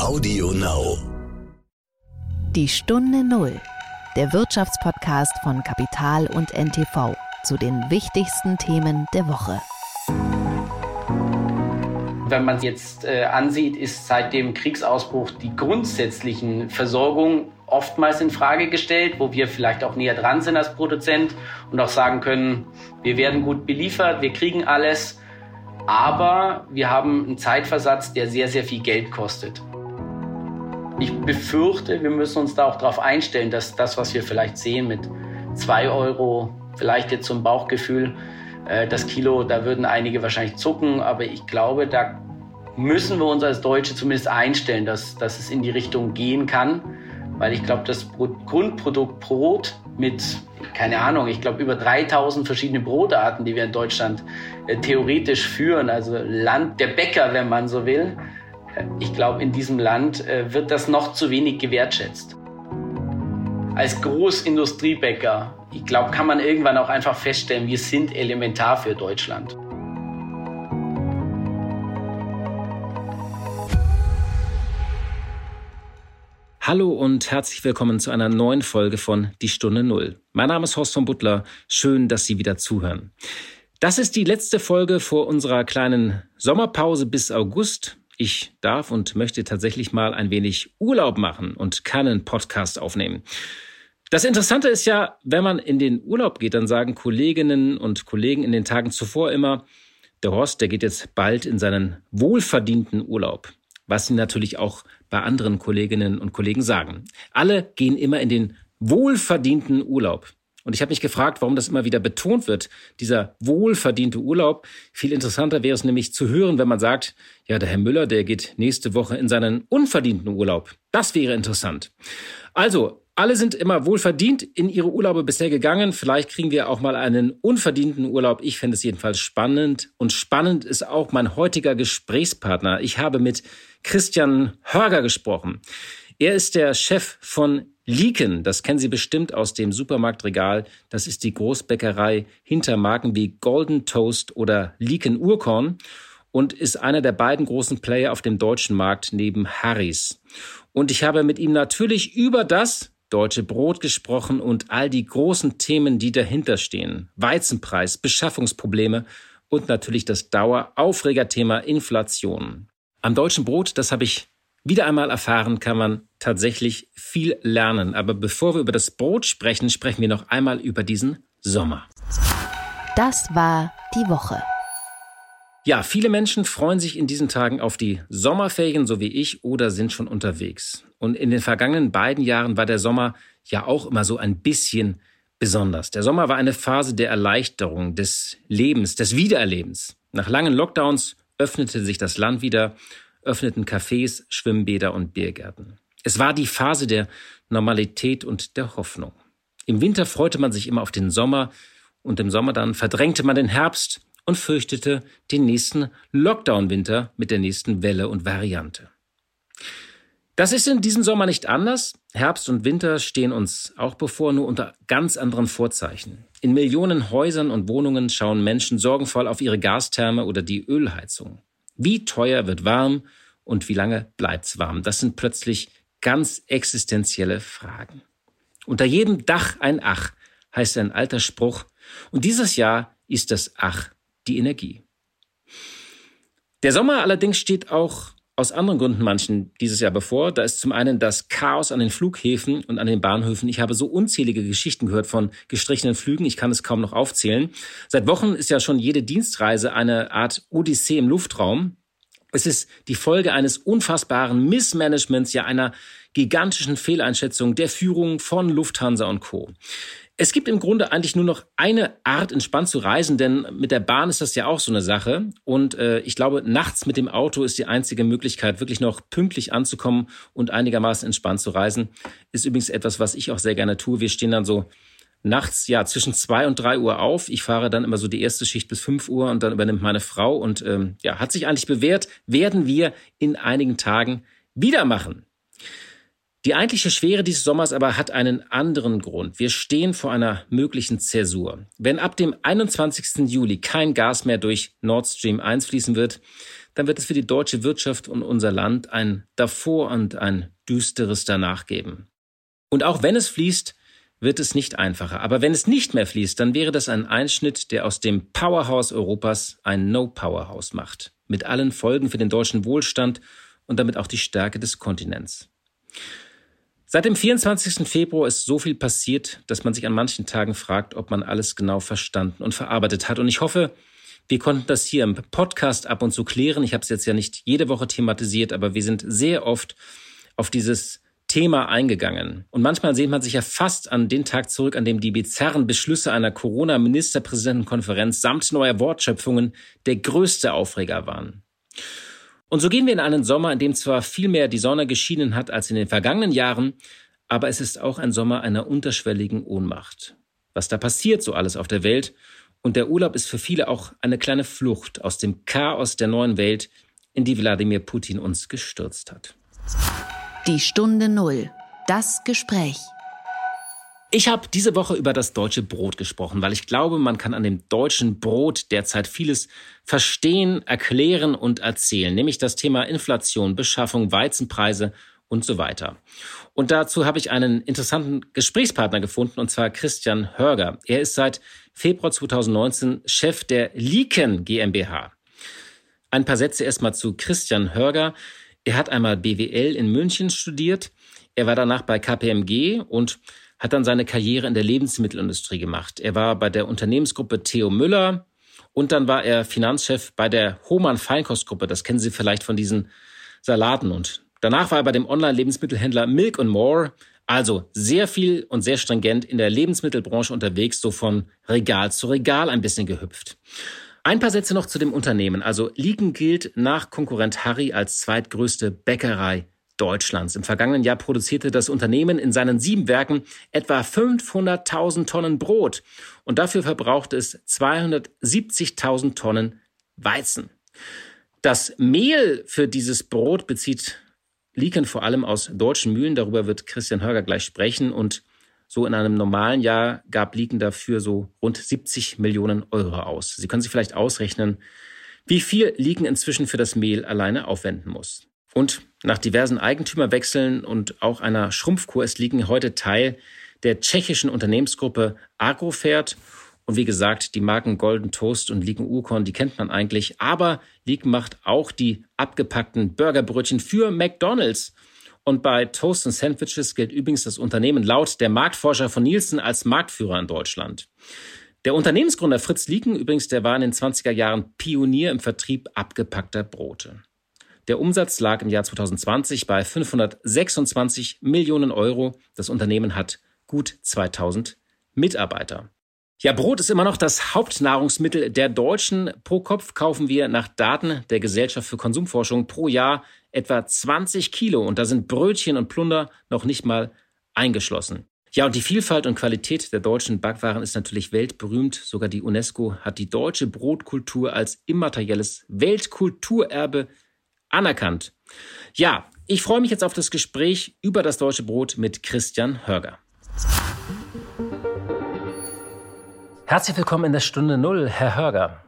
Audio Now. Die Stunde Null. Der Wirtschaftspodcast von Kapital und NTV zu den wichtigsten Themen der Woche. Wenn man es jetzt äh, ansieht, ist seit dem Kriegsausbruch die grundsätzlichen Versorgung oftmals in Frage gestellt, wo wir vielleicht auch näher dran sind als Produzent und auch sagen können, wir werden gut beliefert, wir kriegen alles, aber wir haben einen Zeitversatz, der sehr, sehr viel Geld kostet. Ich befürchte, wir müssen uns da auch darauf einstellen, dass das, was wir vielleicht sehen mit zwei Euro, vielleicht jetzt zum Bauchgefühl, äh, das Kilo, da würden einige wahrscheinlich zucken, aber ich glaube, da müssen wir uns als Deutsche zumindest einstellen, dass, dass es in die Richtung gehen kann, weil ich glaube, das Grundprodukt Brot mit, keine Ahnung, ich glaube über 3000 verschiedene Brotarten, die wir in Deutschland äh, theoretisch führen, also Land der Bäcker, wenn man so will, ich glaube, in diesem Land äh, wird das noch zu wenig gewertschätzt. Als Großindustriebäcker, ich glaube, kann man irgendwann auch einfach feststellen, wir sind elementar für Deutschland. Hallo und herzlich willkommen zu einer neuen Folge von Die Stunde Null. Mein Name ist Horst von Butler. Schön, dass Sie wieder zuhören. Das ist die letzte Folge vor unserer kleinen Sommerpause bis August. Ich darf und möchte tatsächlich mal ein wenig Urlaub machen und keinen Podcast aufnehmen. Das Interessante ist ja, wenn man in den Urlaub geht, dann sagen Kolleginnen und Kollegen in den Tagen zuvor immer, der Horst, der geht jetzt bald in seinen wohlverdienten Urlaub. Was sie natürlich auch bei anderen Kolleginnen und Kollegen sagen. Alle gehen immer in den wohlverdienten Urlaub. Und ich habe mich gefragt, warum das immer wieder betont wird, dieser wohlverdiente Urlaub. Viel interessanter wäre es nämlich zu hören, wenn man sagt, ja, der Herr Müller, der geht nächste Woche in seinen unverdienten Urlaub. Das wäre interessant. Also, alle sind immer wohlverdient in ihre Urlaube bisher gegangen. Vielleicht kriegen wir auch mal einen unverdienten Urlaub. Ich fände es jedenfalls spannend. Und spannend ist auch mein heutiger Gesprächspartner. Ich habe mit Christian Hörger gesprochen. Er ist der Chef von Lieken. Das kennen Sie bestimmt aus dem Supermarktregal. Das ist die Großbäckerei hinter Marken wie Golden Toast oder Lieken Urkorn und ist einer der beiden großen Player auf dem deutschen Markt neben Harrys. Und ich habe mit ihm natürlich über das, Deutsche Brot gesprochen und all die großen Themen, die dahinter stehen. Weizenpreis, Beschaffungsprobleme und natürlich das Daueraufregerthema Inflation. Am deutschen Brot, das habe ich wieder einmal erfahren, kann man tatsächlich viel lernen. Aber bevor wir über das Brot sprechen, sprechen wir noch einmal über diesen Sommer. Das war die Woche. Ja, viele Menschen freuen sich in diesen Tagen auf die Sommerferien, so wie ich, oder sind schon unterwegs. Und in den vergangenen beiden Jahren war der Sommer ja auch immer so ein bisschen besonders. Der Sommer war eine Phase der Erleichterung, des Lebens, des Wiedererlebens. Nach langen Lockdowns öffnete sich das Land wieder, öffneten Cafés, Schwimmbäder und Biergärten. Es war die Phase der Normalität und der Hoffnung. Im Winter freute man sich immer auf den Sommer und im Sommer dann verdrängte man den Herbst und fürchtete den nächsten Lockdown-Winter mit der nächsten Welle und Variante. Das ist in diesem Sommer nicht anders. Herbst und Winter stehen uns auch bevor, nur unter ganz anderen Vorzeichen. In Millionen Häusern und Wohnungen schauen Menschen sorgenvoll auf ihre Gastherme oder die Ölheizung. Wie teuer wird warm und wie lange bleibt's warm? Das sind plötzlich ganz existenzielle Fragen. Unter jedem Dach ein Ach heißt ein alter Spruch. Und dieses Jahr ist das Ach die Energie. Der Sommer allerdings steht auch aus anderen Gründen manchen dieses Jahr bevor. Da ist zum einen das Chaos an den Flughäfen und an den Bahnhöfen. Ich habe so unzählige Geschichten gehört von gestrichenen Flügen. Ich kann es kaum noch aufzählen. Seit Wochen ist ja schon jede Dienstreise eine Art Odyssee im Luftraum. Es ist die Folge eines unfassbaren Missmanagements, ja einer gigantischen Fehleinschätzung der Führung von Lufthansa und Co. Es gibt im Grunde eigentlich nur noch eine Art, entspannt zu reisen, denn mit der Bahn ist das ja auch so eine Sache. Und äh, ich glaube, nachts mit dem Auto ist die einzige Möglichkeit, wirklich noch pünktlich anzukommen und einigermaßen entspannt zu reisen. Ist übrigens etwas, was ich auch sehr gerne tue. Wir stehen dann so nachts ja zwischen zwei und drei Uhr auf. Ich fahre dann immer so die erste Schicht bis fünf Uhr und dann übernimmt meine Frau und ähm, ja, hat sich eigentlich bewährt, werden wir in einigen Tagen wieder machen. Die eigentliche Schwere dieses Sommers aber hat einen anderen Grund. Wir stehen vor einer möglichen Zäsur. Wenn ab dem 21. Juli kein Gas mehr durch Nord Stream 1 fließen wird, dann wird es für die deutsche Wirtschaft und unser Land ein davor und ein düsteres danach geben. Und auch wenn es fließt, wird es nicht einfacher. Aber wenn es nicht mehr fließt, dann wäre das ein Einschnitt, der aus dem Powerhouse Europas ein No-Powerhouse macht. Mit allen Folgen für den deutschen Wohlstand und damit auch die Stärke des Kontinents. Seit dem 24. Februar ist so viel passiert, dass man sich an manchen Tagen fragt, ob man alles genau verstanden und verarbeitet hat. Und ich hoffe, wir konnten das hier im Podcast ab und zu klären. Ich habe es jetzt ja nicht jede Woche thematisiert, aber wir sind sehr oft auf dieses Thema eingegangen. Und manchmal sehnt man sich ja fast an den Tag zurück, an dem die bizarren Beschlüsse einer Corona-Ministerpräsidentenkonferenz samt neuer Wortschöpfungen der größte Aufreger waren. Und so gehen wir in einen Sommer, in dem zwar viel mehr die Sonne geschienen hat als in den vergangenen Jahren, aber es ist auch ein Sommer einer unterschwelligen Ohnmacht. Was da passiert so alles auf der Welt und der Urlaub ist für viele auch eine kleine Flucht aus dem Chaos der neuen Welt, in die Wladimir Putin uns gestürzt hat. Die Stunde Null. Das Gespräch. Ich habe diese Woche über das deutsche Brot gesprochen, weil ich glaube, man kann an dem deutschen Brot derzeit vieles verstehen, erklären und erzählen, nämlich das Thema Inflation, Beschaffung, Weizenpreise und so weiter. Und dazu habe ich einen interessanten Gesprächspartner gefunden, und zwar Christian Hörger. Er ist seit Februar 2019 Chef der Liken GmbH. Ein paar Sätze erstmal zu Christian Hörger. Er hat einmal BWL in München studiert. Er war danach bei KPMG und hat dann seine Karriere in der Lebensmittelindustrie gemacht. Er war bei der Unternehmensgruppe Theo Müller und dann war er Finanzchef bei der Hohmann Feinkostgruppe. Das kennen Sie vielleicht von diesen Salaten. Und danach war er bei dem Online-Lebensmittelhändler Milk More. Also sehr viel und sehr stringent in der Lebensmittelbranche unterwegs, so von Regal zu Regal ein bisschen gehüpft. Ein paar Sätze noch zu dem Unternehmen. Also Lieken gilt nach Konkurrent Harry als zweitgrößte Bäckerei Deutschlands. Im vergangenen Jahr produzierte das Unternehmen in seinen sieben Werken etwa 500.000 Tonnen Brot und dafür verbrauchte es 270.000 Tonnen Weizen. Das Mehl für dieses Brot bezieht Lieken vor allem aus deutschen Mühlen. Darüber wird Christian Hörger gleich sprechen und so in einem normalen Jahr gab Lieken dafür so rund 70 Millionen Euro aus. Sie können sich vielleicht ausrechnen, wie viel Lieken inzwischen für das Mehl alleine aufwenden muss. Und nach diversen Eigentümerwechseln und auch einer Schrumpfkur ist Lieken heute Teil der tschechischen Unternehmensgruppe Agrofert. Und wie gesagt, die Marken Golden Toast und Lieken Urkorn, die kennt man eigentlich. Aber Lieken macht auch die abgepackten Burgerbrötchen für McDonald's. Und bei Toast und Sandwiches gilt übrigens das Unternehmen laut der Marktforscher von Nielsen als Marktführer in Deutschland. Der Unternehmensgründer Fritz Lieken übrigens, der war in den 20er Jahren Pionier im Vertrieb abgepackter Brote. Der Umsatz lag im Jahr 2020 bei 526 Millionen Euro. Das Unternehmen hat gut 2000 Mitarbeiter. Ja, Brot ist immer noch das Hauptnahrungsmittel der Deutschen. Pro Kopf kaufen wir nach Daten der Gesellschaft für Konsumforschung pro Jahr etwa 20 Kilo und da sind Brötchen und Plunder noch nicht mal eingeschlossen. Ja, und die Vielfalt und Qualität der deutschen Backwaren ist natürlich weltberühmt. Sogar die UNESCO hat die deutsche Brotkultur als immaterielles Weltkulturerbe anerkannt. Ja, ich freue mich jetzt auf das Gespräch über das deutsche Brot mit Christian Hörger. Herzlich willkommen in der Stunde Null, Herr Hörger.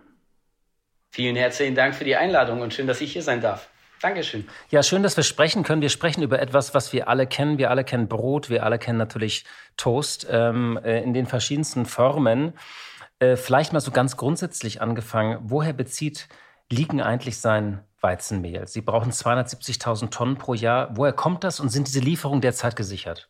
Vielen herzlichen Dank für die Einladung und schön, dass ich hier sein darf. Dankeschön. Ja, schön, dass wir sprechen können. Wir sprechen über etwas, was wir alle kennen. Wir alle kennen Brot, wir alle kennen natürlich Toast ähm, äh, in den verschiedensten Formen. Äh, vielleicht mal so ganz grundsätzlich angefangen. Woher bezieht Liegen eigentlich sein Weizenmehl? Sie brauchen 270.000 Tonnen pro Jahr. Woher kommt das und sind diese Lieferungen derzeit gesichert?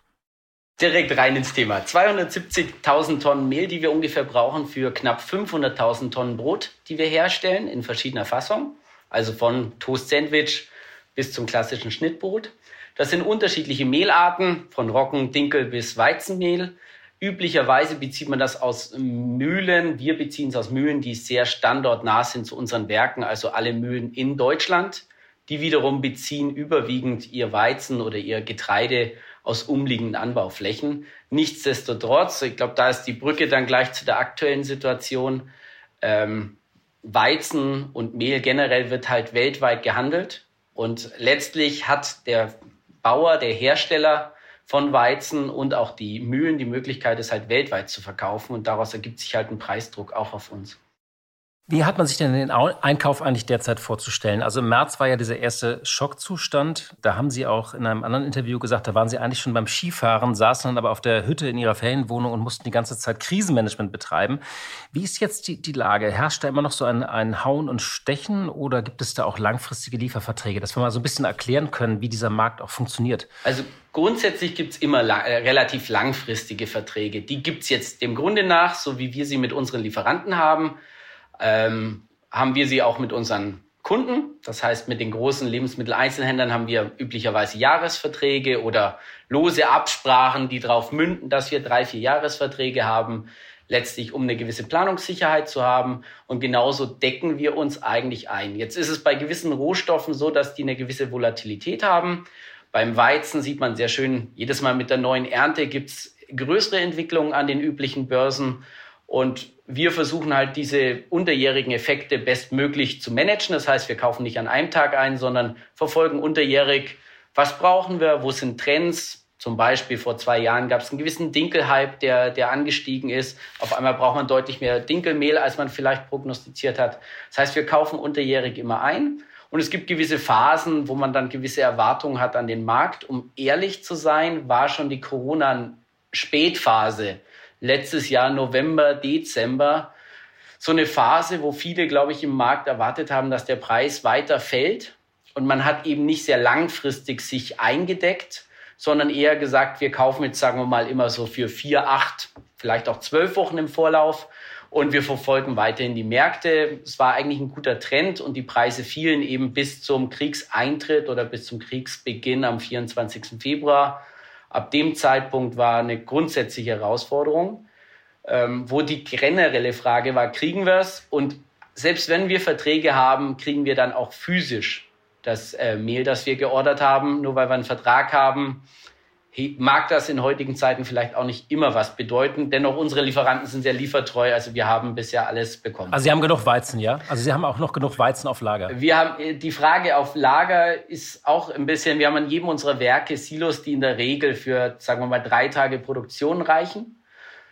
Direkt rein ins Thema. 270.000 Tonnen Mehl, die wir ungefähr brauchen für knapp 500.000 Tonnen Brot, die wir herstellen in verschiedener Fassung. Also von Toast-Sandwich bis zum klassischen Schnittbrot. Das sind unterschiedliche Mehlarten, von Roggen, Dinkel bis Weizenmehl. Üblicherweise bezieht man das aus Mühlen. Wir beziehen es aus Mühlen, die sehr standortnah sind zu unseren Werken, also alle Mühlen in Deutschland. Die wiederum beziehen überwiegend ihr Weizen oder ihr Getreide aus umliegenden Anbauflächen. Nichtsdestotrotz, ich glaube, da ist die Brücke dann gleich zu der aktuellen Situation. Ähm, Weizen und Mehl generell wird halt weltweit gehandelt. Und letztlich hat der Bauer, der Hersteller von Weizen und auch die Mühlen die Möglichkeit, es halt weltweit zu verkaufen. Und daraus ergibt sich halt ein Preisdruck auch auf uns. Wie hat man sich denn den Einkauf eigentlich derzeit vorzustellen? Also im März war ja dieser erste Schockzustand. Da haben Sie auch in einem anderen Interview gesagt, da waren Sie eigentlich schon beim Skifahren, saßen dann aber auf der Hütte in Ihrer Ferienwohnung und mussten die ganze Zeit Krisenmanagement betreiben. Wie ist jetzt die, die Lage? Herrscht da immer noch so ein, ein Hauen und Stechen oder gibt es da auch langfristige Lieferverträge? Dass wir mal so ein bisschen erklären können, wie dieser Markt auch funktioniert. Also grundsätzlich gibt es immer la äh, relativ langfristige Verträge. Die gibt es jetzt dem Grunde nach, so wie wir sie mit unseren Lieferanten haben ähm, haben wir sie auch mit unseren Kunden. Das heißt, mit den großen Lebensmitteleinzelhändlern haben wir üblicherweise Jahresverträge oder lose Absprachen, die darauf münden, dass wir drei, vier Jahresverträge haben, letztlich um eine gewisse Planungssicherheit zu haben. Und genauso decken wir uns eigentlich ein. Jetzt ist es bei gewissen Rohstoffen so, dass die eine gewisse Volatilität haben. Beim Weizen sieht man sehr schön, jedes Mal mit der neuen Ernte gibt's größere Entwicklungen an den üblichen Börsen. Und wir versuchen halt diese unterjährigen Effekte bestmöglich zu managen. Das heißt, wir kaufen nicht an einem Tag ein, sondern verfolgen unterjährig, was brauchen wir, wo sind Trends. Zum Beispiel vor zwei Jahren gab es einen gewissen Dinkelhype, der, der angestiegen ist. Auf einmal braucht man deutlich mehr Dinkelmehl, als man vielleicht prognostiziert hat. Das heißt, wir kaufen unterjährig immer ein. Und es gibt gewisse Phasen, wo man dann gewisse Erwartungen hat an den Markt. Um ehrlich zu sein, war schon die Corona-Spätphase letztes Jahr November, Dezember so eine Phase, wo viele, glaube ich, im Markt erwartet haben, dass der Preis weiter fällt. Und man hat eben nicht sehr langfristig sich eingedeckt, sondern eher gesagt, wir kaufen jetzt, sagen wir mal, immer so für vier, acht, vielleicht auch zwölf Wochen im Vorlauf. Und wir verfolgen weiterhin die Märkte. Es war eigentlich ein guter Trend und die Preise fielen eben bis zum Kriegseintritt oder bis zum Kriegsbeginn am 24. Februar ab dem Zeitpunkt war eine grundsätzliche Herausforderung, ähm, wo die generelle Frage war, kriegen wir es? Und selbst wenn wir Verträge haben, kriegen wir dann auch physisch das äh, Mehl, das wir geordert haben, nur weil wir einen Vertrag haben mag das in heutigen Zeiten vielleicht auch nicht immer was bedeuten. Dennoch, unsere Lieferanten sind sehr liefertreu. Also wir haben bisher alles bekommen. Also Sie haben genug Weizen, ja? Also Sie haben auch noch genug Weizen auf Lager. Wir haben, äh, die Frage auf Lager ist auch ein bisschen, wir haben an jedem unserer Werke Silos, die in der Regel für, sagen wir mal, drei Tage Produktion reichen.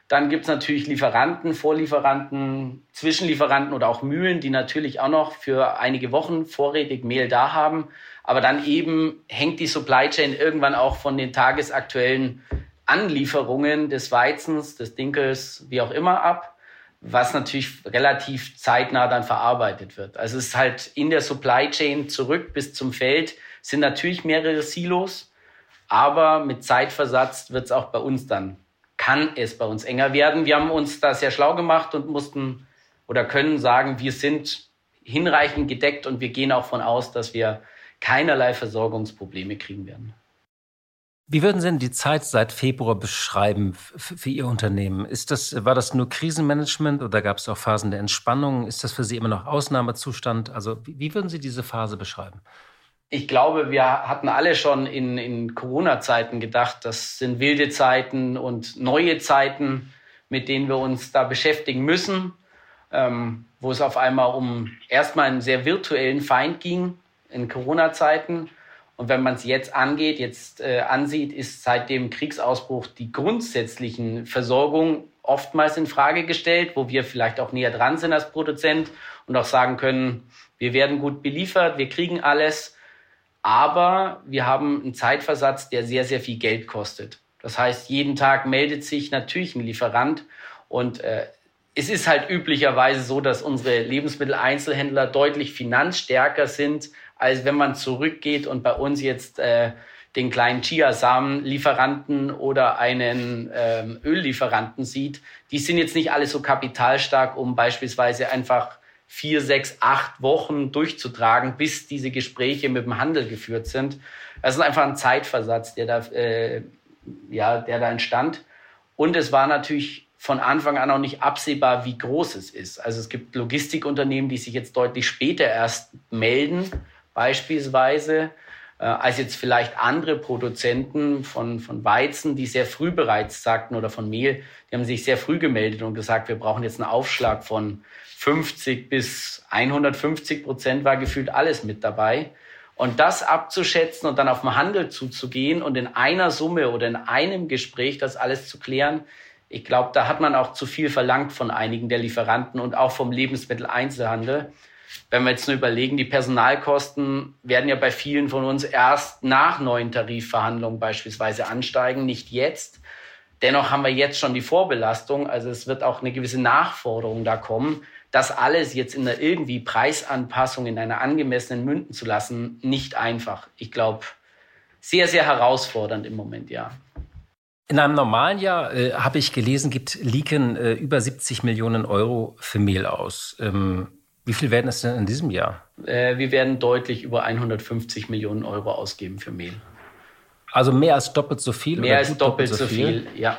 Dann gibt's natürlich Lieferanten, Vorlieferanten, Zwischenlieferanten oder auch Mühlen, die natürlich auch noch für einige Wochen vorrätig Mehl da haben. Aber dann eben hängt die Supply Chain irgendwann auch von den tagesaktuellen Anlieferungen des Weizens, des Dinkels, wie auch immer ab, was natürlich relativ zeitnah dann verarbeitet wird. Also es ist halt in der Supply Chain zurück bis zum Feld sind natürlich mehrere Silos, aber mit Zeitversatz wird es auch bei uns dann, kann es bei uns enger werden. Wir haben uns da sehr schlau gemacht und mussten oder können sagen, wir sind hinreichend gedeckt und wir gehen auch von aus, dass wir keinerlei Versorgungsprobleme kriegen werden. Wie würden Sie denn die Zeit seit Februar beschreiben für Ihr Unternehmen? Ist das, war das nur Krisenmanagement oder gab es auch Phasen der Entspannung? Ist das für Sie immer noch Ausnahmezustand? Also wie würden Sie diese Phase beschreiben? Ich glaube, wir hatten alle schon in, in Corona-Zeiten gedacht, das sind wilde Zeiten und neue Zeiten, mit denen wir uns da beschäftigen müssen, ähm, wo es auf einmal um erstmal einen sehr virtuellen Feind ging, in Corona-Zeiten. Und wenn man es jetzt angeht, jetzt äh, ansieht, ist seit dem Kriegsausbruch die grundsätzlichen Versorgung oftmals in Frage gestellt, wo wir vielleicht auch näher dran sind als Produzent und auch sagen können, wir werden gut beliefert, wir kriegen alles, aber wir haben einen Zeitversatz, der sehr, sehr viel Geld kostet. Das heißt, jeden Tag meldet sich natürlich ein Lieferant und äh, es ist halt üblicherweise so, dass unsere Lebensmitteleinzelhändler deutlich finanzstärker sind als wenn man zurückgeht und bei uns jetzt äh, den kleinen Chiasamen-Lieferanten oder einen ähm, Öllieferanten sieht. Die sind jetzt nicht alle so kapitalstark, um beispielsweise einfach vier, sechs, acht Wochen durchzutragen, bis diese Gespräche mit dem Handel geführt sind. Das ist einfach ein Zeitversatz, der da, äh, ja, der da entstand. Und es war natürlich von Anfang an auch nicht absehbar, wie groß es ist. Also es gibt Logistikunternehmen, die sich jetzt deutlich später erst melden beispielsweise, äh, als jetzt vielleicht andere Produzenten von, von Weizen, die sehr früh bereits sagten, oder von Mehl, die haben sich sehr früh gemeldet und gesagt, wir brauchen jetzt einen Aufschlag von 50 bis 150 Prozent, war gefühlt alles mit dabei. Und das abzuschätzen und dann auf den Handel zuzugehen und in einer Summe oder in einem Gespräch das alles zu klären, Ich glaube, da hat man auch zu viel verlangt von einigen der Lieferanten und auch vom Lebensmitteleinzelhandel. Wenn wir jetzt nur überlegen, die Personalkosten werden ja bei vielen von uns erst nach neuen Tarifverhandlungen beispielsweise ansteigen, nicht jetzt. Dennoch haben wir jetzt schon die Vorbelastung, also es wird auch eine gewisse Nachforderung da kommen. Das alles jetzt in einer irgendwie Preisanpassung in einer angemessenen münden zu lassen, nicht einfach. Ich glaube, sehr, sehr herausfordernd im Moment, ja. In einem normalen Jahr, äh, habe ich gelesen, gibt Leaken äh, über 70 Millionen Euro für Mehl aus. Ähm, wie viel werden es denn in diesem Jahr? Äh, wir werden deutlich über 150 Millionen Euro ausgeben für Mehl. Also mehr als doppelt so viel? Mehr als doppelt, doppelt so viel? viel, ja.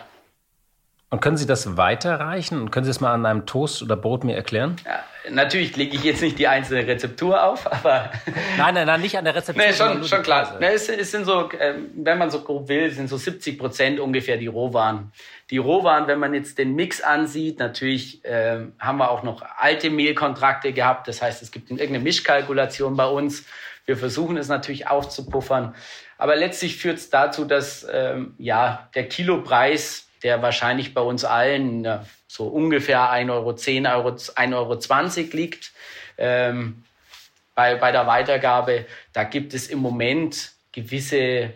Und können Sie das weiterreichen? Und können Sie es mal an einem Toast oder Brot mir erklären? Ja, natürlich lege ich jetzt nicht die einzelne Rezeptur auf, aber. nein, nein, nein, nicht an der Rezeptur. nee, schon, schon klar. Nee, es, es, sind so, ähm, wenn man so grob will, sind so 70 Prozent ungefähr die Rohwaren. Die Rohwaren, wenn man jetzt den Mix ansieht, natürlich äh, haben wir auch noch alte Mehlkontrakte gehabt. Das heißt, es gibt irgendeine Mischkalkulation bei uns. Wir versuchen es natürlich aufzupuffern. Aber letztlich führt es dazu, dass ähm, ja, der Kilopreis der wahrscheinlich bei uns allen so ungefähr 1,10 Euro, 10 Euro, 1,20 Euro liegt. Ähm, bei, bei der Weitergabe, da gibt es im Moment gewisse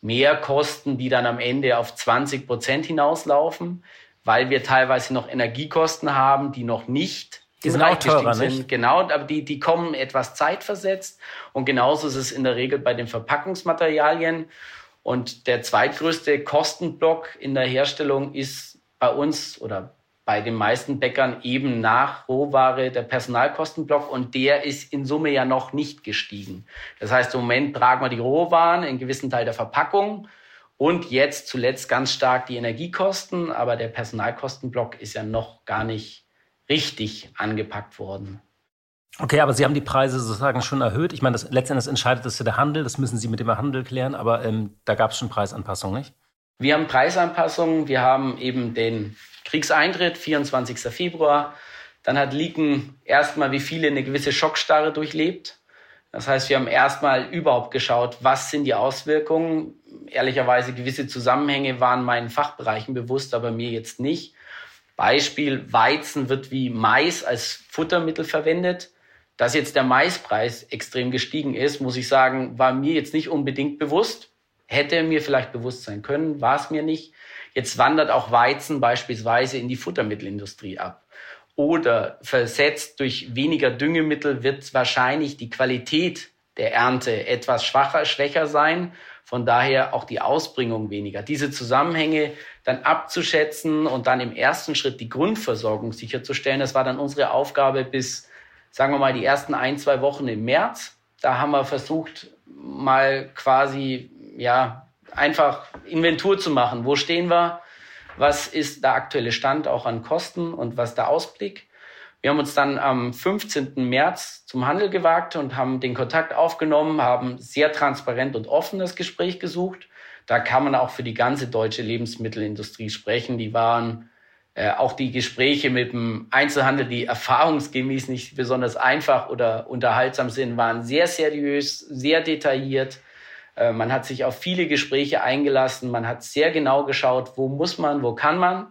Mehrkosten, die dann am Ende auf 20 Prozent hinauslaufen, weil wir teilweise noch Energiekosten haben, die noch nicht die sind auch teurer, sind. Nicht? Genau, aber die, die kommen etwas zeitversetzt. Und genauso ist es in der Regel bei den Verpackungsmaterialien. Und der zweitgrößte Kostenblock in der Herstellung ist bei uns oder bei den meisten Bäckern eben nach Rohware der Personalkostenblock und der ist in Summe ja noch nicht gestiegen. Das heißt, im Moment tragen wir die Rohwaren, in gewissen Teil der Verpackung und jetzt zuletzt ganz stark die Energiekosten, aber der Personalkostenblock ist ja noch gar nicht richtig angepackt worden. Okay, aber Sie haben die Preise sozusagen schon erhöht. Ich meine, das, letztendlich entscheidet das ja der Handel. Das müssen Sie mit dem Handel klären. Aber ähm, da gab es schon Preisanpassungen, nicht? Wir haben Preisanpassungen. Wir haben eben den Kriegseintritt, 24. Februar. Dann hat Liken erstmal wie viele eine gewisse Schockstarre durchlebt. Das heißt, wir haben erstmal überhaupt geschaut, was sind die Auswirkungen. Ehrlicherweise gewisse Zusammenhänge waren meinen Fachbereichen bewusst, aber mir jetzt nicht. Beispiel, Weizen wird wie Mais als Futtermittel verwendet. Dass jetzt der Maispreis extrem gestiegen ist, muss ich sagen, war mir jetzt nicht unbedingt bewusst. Hätte mir vielleicht bewusst sein können, war es mir nicht. Jetzt wandert auch Weizen beispielsweise in die Futtermittelindustrie ab. Oder versetzt durch weniger Düngemittel wird wahrscheinlich die Qualität der Ernte etwas schwacher, schwächer sein. Von daher auch die Ausbringung weniger. Diese Zusammenhänge dann abzuschätzen und dann im ersten Schritt die Grundversorgung sicherzustellen, das war dann unsere Aufgabe bis sagen wir mal, die ersten ein, zwei Wochen im März. Da haben wir versucht, mal quasi, ja, einfach Inventur zu machen. Wo stehen wir? Was ist der aktuelle Stand auch an Kosten und was der Ausblick? Wir haben uns dann am 15. März zum Handel gewagt und haben den Kontakt aufgenommen, haben sehr transparent und offen das Gespräch gesucht. Da kann man auch für die ganze deutsche Lebensmittelindustrie sprechen. Die waren äh, auch die Gespräche mit dem Einzelhandel, die erfahrungsgemäß nicht besonders einfach oder unterhaltsam sind, waren sehr seriös, sehr detailliert. Äh, man hat sich auf viele Gespräche eingelassen. Man hat sehr genau geschaut, wo muss man, wo kann man.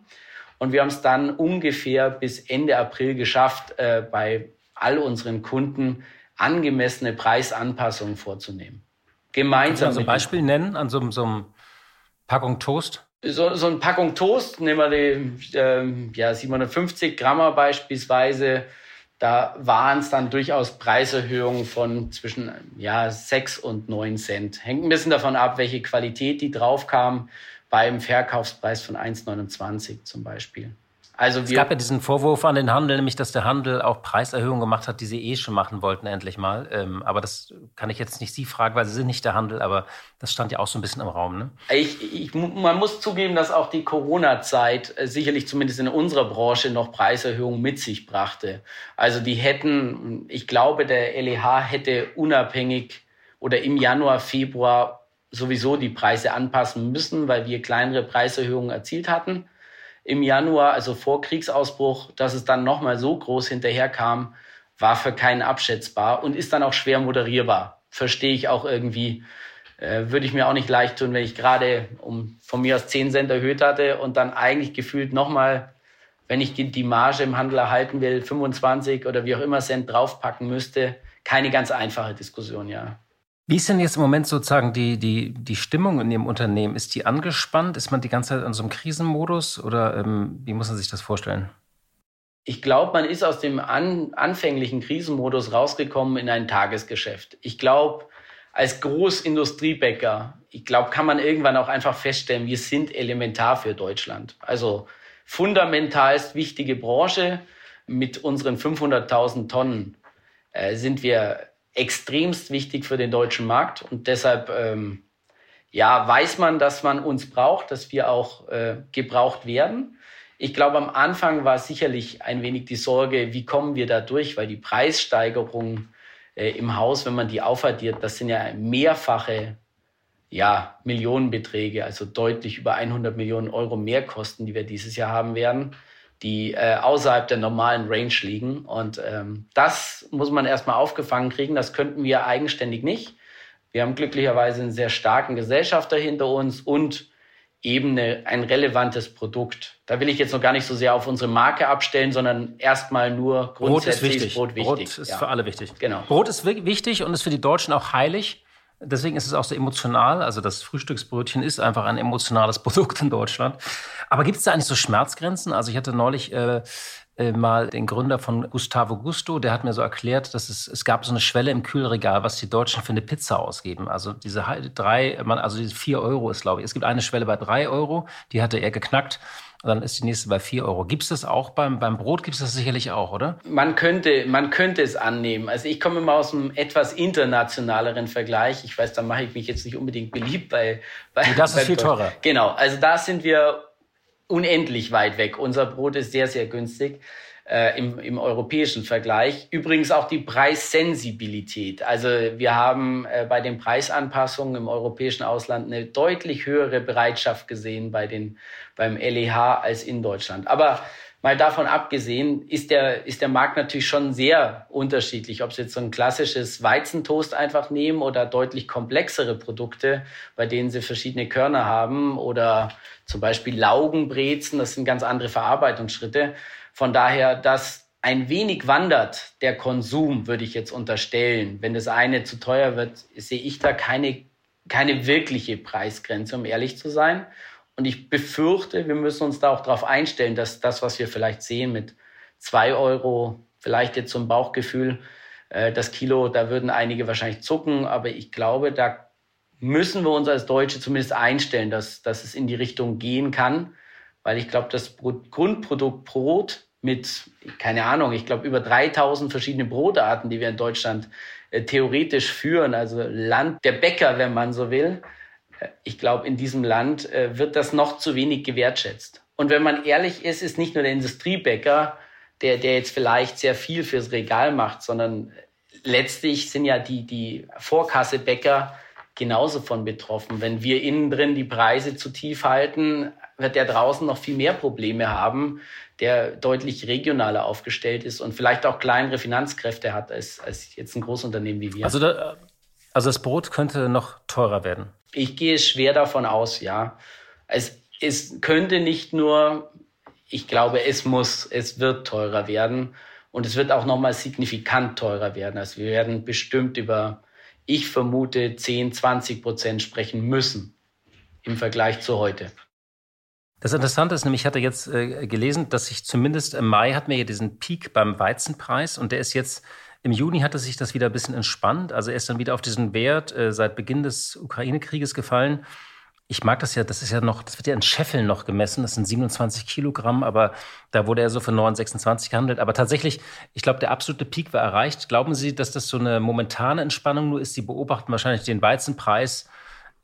Und wir haben es dann ungefähr bis Ende April geschafft, äh, bei all unseren Kunden angemessene Preisanpassungen vorzunehmen. Gemeinsam. Kannst du ein Beispiel nennen an so, so einem Packung Toast? So, so eine Packung Toast, nehmen wir die ähm, ja, 750 Gramm beispielsweise, da waren es dann durchaus Preiserhöhungen von zwischen ja, 6 und 9 Cent. Hängt ein bisschen davon ab, welche Qualität die draufkam, beim Verkaufspreis von 1,29 zum Beispiel. Also es gab ja diesen Vorwurf an den Handel, nämlich dass der Handel auch Preiserhöhungen gemacht hat, die sie eh schon machen wollten, endlich mal. Ähm, aber das kann ich jetzt nicht Sie fragen, weil Sie sind nicht der Handel, aber das stand ja auch so ein bisschen im Raum. Ne? Ich, ich, man muss zugeben, dass auch die Corona-Zeit äh, sicherlich zumindest in unserer Branche noch Preiserhöhungen mit sich brachte. Also die hätten, ich glaube, der LEH hätte unabhängig oder im Januar, Februar sowieso die Preise anpassen müssen, weil wir kleinere Preiserhöhungen erzielt hatten im Januar, also vor Kriegsausbruch, dass es dann nochmal so groß hinterherkam, war für keinen abschätzbar und ist dann auch schwer moderierbar. Verstehe ich auch irgendwie. äh, würde ich mir auch nicht leicht tun, wenn ich gerade um von mir aus 10 Cent erhöht hatte und dann eigentlich gefühlt nochmal, wenn ich die Marge im Handel erhalten will, 25 oder wie auch immer Cent draufpacken müsste. Keine ganz einfache Diskussion, ja. Wie ist denn jetzt im Moment sozusagen die, die, die Stimmung in Ihrem Unternehmen? Ist die angespannt? Ist man die ganze Zeit in so einem Krisenmodus oder ähm, wie muss man sich das vorstellen? Ich glaube, man ist aus dem an, anfänglichen Krisenmodus rausgekommen in ein Tagesgeschäft. Ich glaube, als Großindustriebäcker, ich glaube, kann man irgendwann auch einfach feststellen, wir sind elementar für Deutschland. Also fundamentalst wichtige Branche. Mit unseren 500.000 Tonnen äh, sind wir extremst wichtig für den deutschen Markt. Und deshalb ähm, ja weiß man, dass man uns braucht, dass wir auch äh, gebraucht werden. Ich glaube, am Anfang war sicherlich ein wenig die Sorge, wie kommen wir da durch, weil die Preissteigerung äh, im Haus, wenn man die aufaddiert, das sind ja mehrfache ja, Millionenbeträge, also deutlich über 100 Millionen Euro Mehrkosten, die wir dieses Jahr haben werden, die äh, außerhalb der normalen Range liegen. Und ähm, das muss man erstmal aufgefangen kriegen. Das könnten wir eigenständig nicht. Wir haben glücklicherweise einen sehr starken Gesellschafter hinter uns und eben ein relevantes Produkt. Da will ich jetzt noch gar nicht so sehr auf unsere Marke abstellen, sondern erstmal nur grundsätzlich Brot ist, Brot wichtig. Brot ist ja. für alle wichtig. Genau. Brot ist wichtig und ist für die Deutschen auch heilig. Deswegen ist es auch so emotional. Also das Frühstücksbrötchen ist einfach ein emotionales Produkt in Deutschland. Aber gibt es da eigentlich so Schmerzgrenzen? Also ich hatte neulich äh, äh, mal den Gründer von Gustavo Gusto, der hat mir so erklärt, dass es, es gab so eine Schwelle im Kühlregal, was die Deutschen für eine Pizza ausgeben. Also diese drei, also diese vier Euro ist, glaube ich. Es gibt eine Schwelle bei drei Euro, die hatte er geknackt. Und dann ist die nächste bei vier Euro. Gibt es das auch beim, beim Brot? Gibt es das sicherlich auch, oder? Man könnte, man könnte es annehmen. Also ich komme immer aus einem etwas internationaleren Vergleich. Ich weiß, da mache ich mich jetzt nicht unbedingt beliebt bei. bei das ist viel teurer. Genau. Also da sind wir unendlich weit weg. Unser Brot ist sehr, sehr günstig. Äh, im, im europäischen Vergleich. Übrigens auch die Preissensibilität. Also wir haben äh, bei den Preisanpassungen im europäischen Ausland eine deutlich höhere Bereitschaft gesehen bei den, beim LEH als in Deutschland. Aber mal davon abgesehen, ist der, ist der Markt natürlich schon sehr unterschiedlich. Ob Sie jetzt so ein klassisches Weizentoast einfach nehmen oder deutlich komplexere Produkte, bei denen Sie verschiedene Körner haben oder zum Beispiel Laugenbrezen, das sind ganz andere Verarbeitungsschritte. Von daher, dass ein wenig wandert der Konsum, würde ich jetzt unterstellen. Wenn das eine zu teuer wird, sehe ich da keine, keine wirkliche Preisgrenze, um ehrlich zu sein. Und ich befürchte, wir müssen uns da auch darauf einstellen, dass das, was wir vielleicht sehen mit zwei Euro, vielleicht jetzt zum Bauchgefühl, äh, das Kilo, da würden einige wahrscheinlich zucken. Aber ich glaube, da müssen wir uns als Deutsche zumindest einstellen, dass, dass es in die Richtung gehen kann. Weil ich glaube, das Grundprodukt Brot mit, keine Ahnung, ich glaube über 3000 verschiedene Brotarten, die wir in Deutschland äh, theoretisch führen, also Land der Bäcker, wenn man so will, ich glaube, in diesem Land äh, wird das noch zu wenig gewertschätzt. Und wenn man ehrlich ist, ist nicht nur der Industriebäcker, der, der jetzt vielleicht sehr viel fürs Regal macht, sondern letztlich sind ja die, die Vorkassebäcker genauso von betroffen. Wenn wir innen drin die Preise zu tief halten, wird der draußen noch viel mehr Probleme haben, der deutlich regionaler aufgestellt ist und vielleicht auch kleinere Finanzkräfte hat als, als jetzt ein Großunternehmen wie wir. Also, da, also das Brot könnte noch teurer werden. Ich gehe schwer davon aus, ja. Es, es könnte nicht nur, ich glaube, es muss, es wird teurer werden. Und es wird auch nochmal signifikant teurer werden. Also wir werden bestimmt über, ich vermute, 10, 20 Prozent sprechen müssen im Vergleich zu heute. Das Interessante ist nämlich, ich hatte jetzt äh, gelesen, dass sich zumindest im Mai hatten wir ja diesen Peak beim Weizenpreis und der ist jetzt im Juni hatte sich das wieder ein bisschen entspannt. Also er ist dann wieder auf diesen Wert äh, seit Beginn des Ukraine-Krieges gefallen. Ich mag das ja, das ist ja noch, das wird ja in Scheffeln noch gemessen, das sind 27 Kilogramm, aber da wurde er so für 9,26 gehandelt. Aber tatsächlich, ich glaube, der absolute Peak war erreicht. Glauben Sie, dass das so eine momentane Entspannung nur ist? Sie beobachten wahrscheinlich den Weizenpreis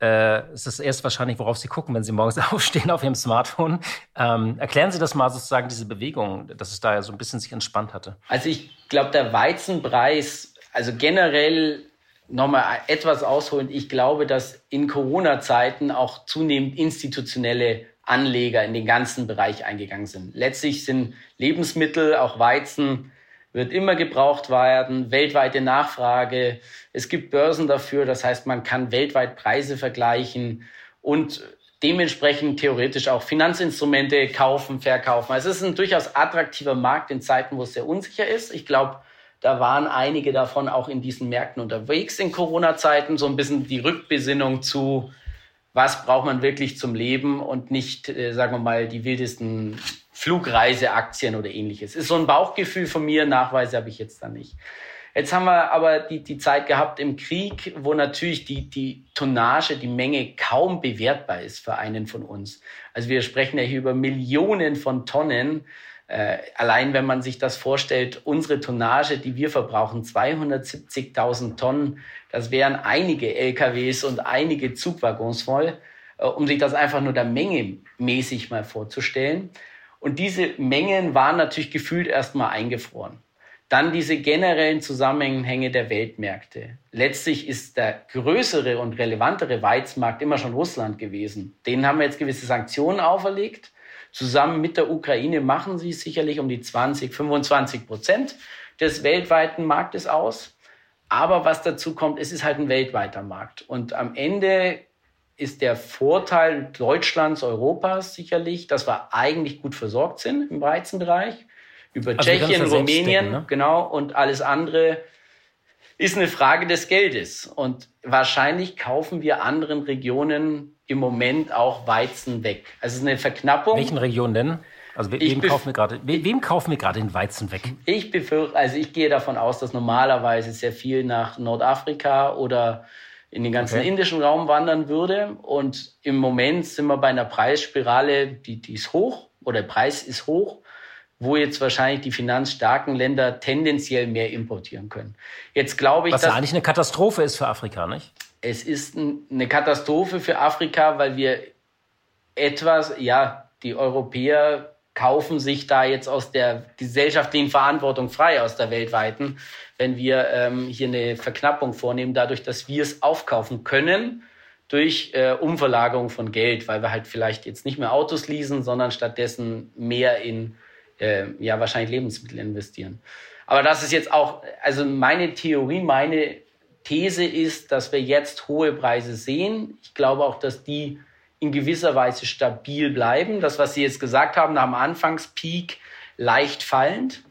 äh, ist das erst wahrscheinlich, worauf Sie gucken, wenn Sie morgens aufstehen auf Ihrem Smartphone. Ähm, erklären Sie das mal sozusagen, diese Bewegung, dass es da ja so ein bisschen sich entspannt hatte. Also ich glaube, der Weizenpreis, also generell nochmal etwas ausholend, ich glaube, dass in Corona-Zeiten auch zunehmend institutionelle Anleger in den ganzen Bereich eingegangen sind. Letztlich sind Lebensmittel, auch Weizen, wird immer gebraucht werden, weltweite Nachfrage. Es gibt Börsen dafür, das heißt, man kann weltweit Preise vergleichen und dementsprechend theoretisch auch Finanzinstrumente kaufen, verkaufen. Also es ist ein durchaus attraktiver Markt in Zeiten, wo es sehr unsicher ist. Ich glaube, da waren einige davon auch in diesen Märkten unterwegs in Corona-Zeiten, so ein bisschen die Rückbesinnung zu, was braucht man wirklich zum Leben und nicht, äh, sagen wir mal, die wildesten Flugreiseaktien oder ähnliches. Ist so ein Bauchgefühl von mir, Nachweise habe ich jetzt da nicht. Jetzt haben wir aber die, die Zeit gehabt im Krieg, wo natürlich die, die Tonnage, die Menge kaum bewertbar ist für einen von uns. Also wir sprechen ja hier über Millionen von Tonnen. Äh, allein wenn man sich das vorstellt, unsere Tonnage, die wir verbrauchen, 270.000 Tonnen, das wären einige LKWs und einige Zugwaggons voll, äh, um sich das einfach nur der Menge mäßig mal vorzustellen. Und diese Mengen waren natürlich gefühlt erstmal eingefroren. Dann diese generellen Zusammenhänge der Weltmärkte. Letztlich ist der größere und relevantere Weizenmarkt immer schon Russland gewesen. Denen haben wir jetzt gewisse Sanktionen auferlegt. Zusammen mit der Ukraine machen sie sicherlich um die 20, 25 Prozent des weltweiten Marktes aus. Aber was dazu kommt, es ist halt ein weltweiter Markt. Und am Ende ist der Vorteil Deutschlands, Europas sicherlich, dass wir eigentlich gut versorgt sind im Weizenbereich. Über also Tschechien, Rumänien, ne? genau, und alles andere ist eine Frage des Geldes. Und wahrscheinlich kaufen wir anderen Regionen im Moment auch Weizen weg. Also es ist eine Verknappung. Welchen Regionen denn? Also wem kaufen wir gerade, wem kaufen wir gerade den Weizen weg? Ich befürchte, also ich gehe davon aus, dass normalerweise sehr viel nach Nordafrika oder in den ganzen okay. indischen Raum wandern würde. Und im Moment sind wir bei einer Preisspirale, die, die ist hoch oder der Preis ist hoch, wo jetzt wahrscheinlich die finanzstarken Länder tendenziell mehr importieren können. Jetzt glaube ich, was ja eigentlich eine Katastrophe ist für Afrika, nicht? Es ist eine Katastrophe für Afrika, weil wir etwas, ja, die Europäer kaufen sich da jetzt aus der gesellschaftlichen Verantwortung frei, aus der weltweiten, wenn wir ähm, hier eine Verknappung vornehmen, dadurch, dass wir es aufkaufen können durch äh, Umverlagerung von Geld, weil wir halt vielleicht jetzt nicht mehr Autos leasen, sondern stattdessen mehr in äh, ja wahrscheinlich Lebensmittel investieren. Aber das ist jetzt auch, also meine Theorie, meine These ist, dass wir jetzt hohe Preise sehen. Ich glaube auch, dass die in gewisser Weise stabil bleiben. Das, was Sie jetzt gesagt haben, dem Anfangspeak leicht fallend.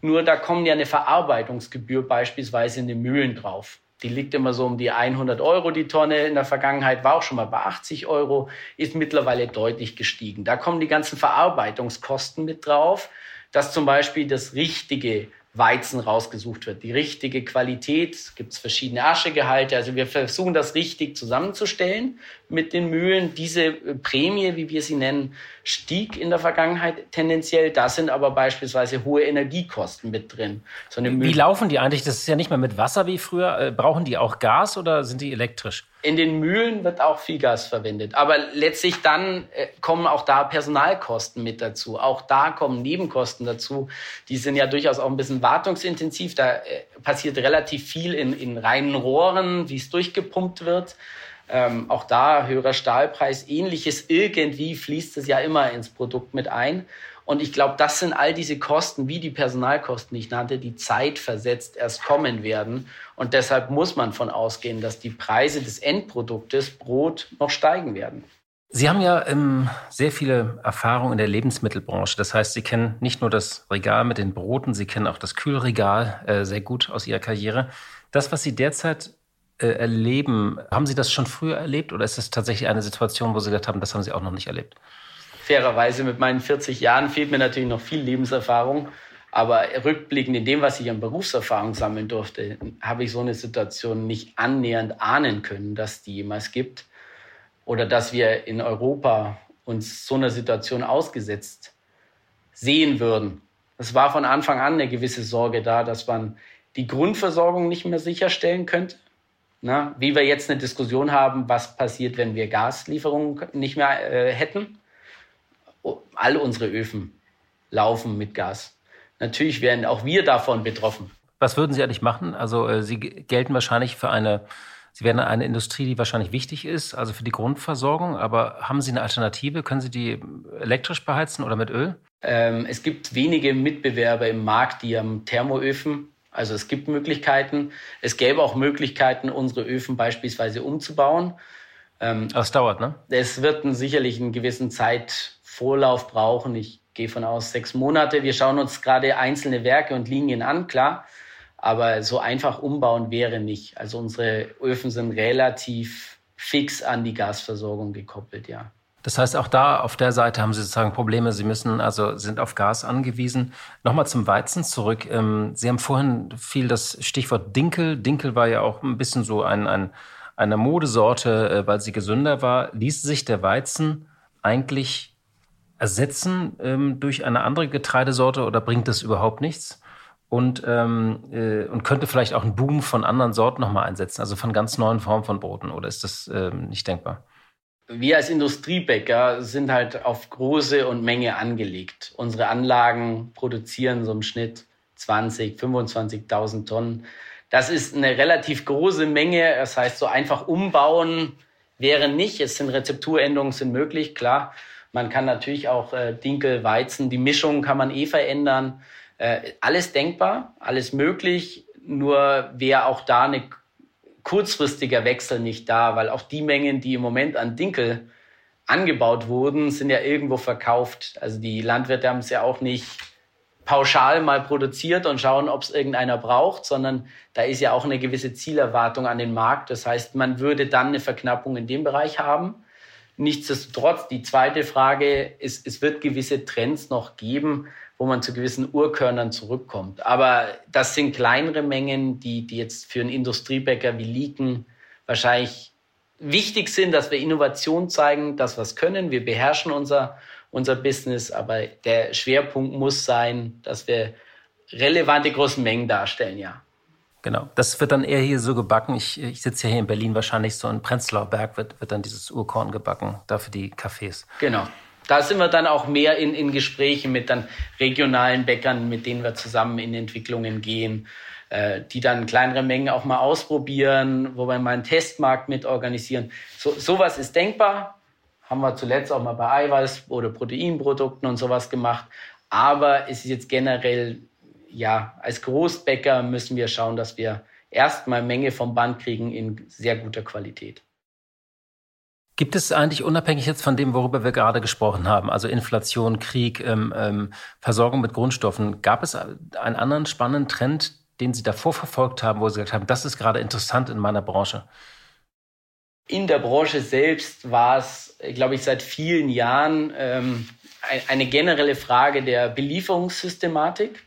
Nur da kommt ja eine Verarbeitungsgebühr beispielsweise in den Mühlen drauf. Die liegt immer so um die 100 Euro die Tonne. In der Vergangenheit war auch schon mal bei 80 Euro, ist mittlerweile deutlich gestiegen. Da kommen die ganzen Verarbeitungskosten mit drauf, dass zum Beispiel das richtige Weizen rausgesucht wird. Die richtige Qualität, gibt es verschiedene Aschegehalte. Also wir versuchen das richtig zusammenzustellen mit den Mühlen. Diese äh, Prämie, wie wir sie nennen, stieg in der Vergangenheit tendenziell. Da sind aber beispielsweise hohe Energiekosten mit drin. So wie laufen die eigentlich? Das ist ja nicht mehr mit Wasser wie früher. Äh, brauchen die auch Gas oder sind die elektrisch? In den Mühlen wird auch viel Gas verwendet. Aber letztlich dann äh, kommen auch da Personalkosten mit dazu. Auch da kommen Nebenkosten dazu. Die sind ja durchaus auch ein bisschen wartungsintensiv. Da äh, passiert relativ viel in, in reinen Rohren, wie es durchgepumpt wird. Ähm, auch da höherer Stahlpreis, ähnliches. Irgendwie fließt es ja immer ins Produkt mit ein. Und ich glaube, das sind all diese Kosten, wie die Personalkosten, die ich nannte, die zeitversetzt erst kommen werden. Und deshalb muss man von ausgehen, dass die Preise des Endproduktes Brot noch steigen werden. Sie haben ja ähm, sehr viele Erfahrungen in der Lebensmittelbranche. Das heißt, Sie kennen nicht nur das Regal mit den Broten, Sie kennen auch das Kühlregal äh, sehr gut aus Ihrer Karriere. Das, was Sie derzeit äh, erleben, haben Sie das schon früher erlebt oder ist das tatsächlich eine Situation, wo Sie gesagt haben, das haben Sie auch noch nicht erlebt? Fairerweise mit meinen 40 Jahren fehlt mir natürlich noch viel Lebenserfahrung. Aber rückblickend in dem, was ich an Berufserfahrung sammeln durfte, habe ich so eine Situation nicht annähernd ahnen können, dass die jemals gibt. Oder dass wir in Europa uns so einer Situation ausgesetzt sehen würden. Es war von Anfang an eine gewisse Sorge da, dass man die Grundversorgung nicht mehr sicherstellen könnte. Na, wie wir jetzt eine Diskussion haben, was passiert, wenn wir Gaslieferungen nicht mehr äh, hätten all unsere Öfen laufen mit Gas. Natürlich werden auch wir davon betroffen. Was würden Sie eigentlich machen? Also äh, Sie gelten wahrscheinlich für eine Sie werden eine Industrie, die wahrscheinlich wichtig ist, also für die Grundversorgung. Aber haben Sie eine Alternative? Können Sie die elektrisch beheizen oder mit Öl? Ähm, es gibt wenige Mitbewerber im Markt, die haben Thermoöfen. Also es gibt Möglichkeiten. Es gäbe auch Möglichkeiten, unsere Öfen beispielsweise umzubauen. Ähm, das dauert, ne? Es wird einen, sicherlich einen gewissen Zeitvorlauf brauchen. Ich gehe von aus sechs Monate. Wir schauen uns gerade einzelne Werke und Linien an, klar. Aber so einfach umbauen wäre nicht. Also unsere Öfen sind relativ fix an die Gasversorgung gekoppelt, ja. Das heißt, auch da auf der Seite haben Sie sozusagen Probleme. Sie müssen also sind auf Gas angewiesen. Nochmal zum Weizen zurück. Ähm, Sie haben vorhin viel das Stichwort Dinkel. Dinkel war ja auch ein bisschen so ein, ein eine Modesorte, äh, weil sie gesünder war. Ließ sich der Weizen eigentlich ersetzen ähm, durch eine andere Getreidesorte oder bringt das überhaupt nichts? Und, ähm, äh, und könnte vielleicht auch einen Boom von anderen Sorten nochmal einsetzen, also von ganz neuen Formen von Broten, oder ist das ähm, nicht denkbar? Wir als Industriebäcker sind halt auf große und Menge angelegt. Unsere Anlagen produzieren so im Schnitt 20, 25.000 Tonnen. Das ist eine relativ große Menge. Das heißt, so einfach umbauen wäre nicht. Es sind Rezepturänderungen sind möglich, klar. Man kann natürlich auch äh, Dinkel, Weizen, die Mischung kann man eh verändern. Äh, alles denkbar, alles möglich. Nur wäre auch da eine kurzfristiger Wechsel nicht da, weil auch die Mengen, die im Moment an Dinkel angebaut wurden, sind ja irgendwo verkauft. Also die Landwirte haben es ja auch nicht pauschal mal produziert und schauen, ob es irgendeiner braucht, sondern da ist ja auch eine gewisse Zielerwartung an den Markt. Das heißt, man würde dann eine Verknappung in dem Bereich haben. Nichtsdestotrotz, die zweite Frage ist, es wird gewisse Trends noch geben, wo man zu gewissen Urkörnern zurückkommt. Aber das sind kleinere Mengen, die, die jetzt für einen Industriebäcker wie Liken wahrscheinlich wichtig sind, dass wir Innovation zeigen, dass wir es können. Wir beherrschen unser, unser Business, aber der Schwerpunkt muss sein, dass wir relevante große Mengen darstellen, ja. Genau, das wird dann eher hier so gebacken. Ich, ich sitze ja hier in Berlin, wahrscheinlich so in Prenzlauer Berg wird, wird dann dieses Urkorn gebacken, dafür die Cafés. Genau. Da sind wir dann auch mehr in, in Gesprächen mit dann regionalen Bäckern, mit denen wir zusammen in Entwicklungen gehen, äh, die dann kleinere Mengen auch mal ausprobieren, wo wir mal einen Testmarkt mit organisieren. So, sowas ist denkbar. Haben wir zuletzt auch mal bei Eiweiß- oder Proteinprodukten und sowas gemacht. Aber es ist jetzt generell, ja, als Großbäcker müssen wir schauen, dass wir erstmal Menge vom Band kriegen in sehr guter Qualität. Gibt es eigentlich unabhängig jetzt von dem, worüber wir gerade gesprochen haben, also Inflation, Krieg, ähm, ähm, Versorgung mit Grundstoffen, gab es einen anderen spannenden Trend, den Sie davor verfolgt haben, wo Sie gesagt haben, das ist gerade interessant in meiner Branche? In der Branche selbst war es, glaube ich, seit vielen Jahren ähm, eine generelle Frage der Belieferungssystematik.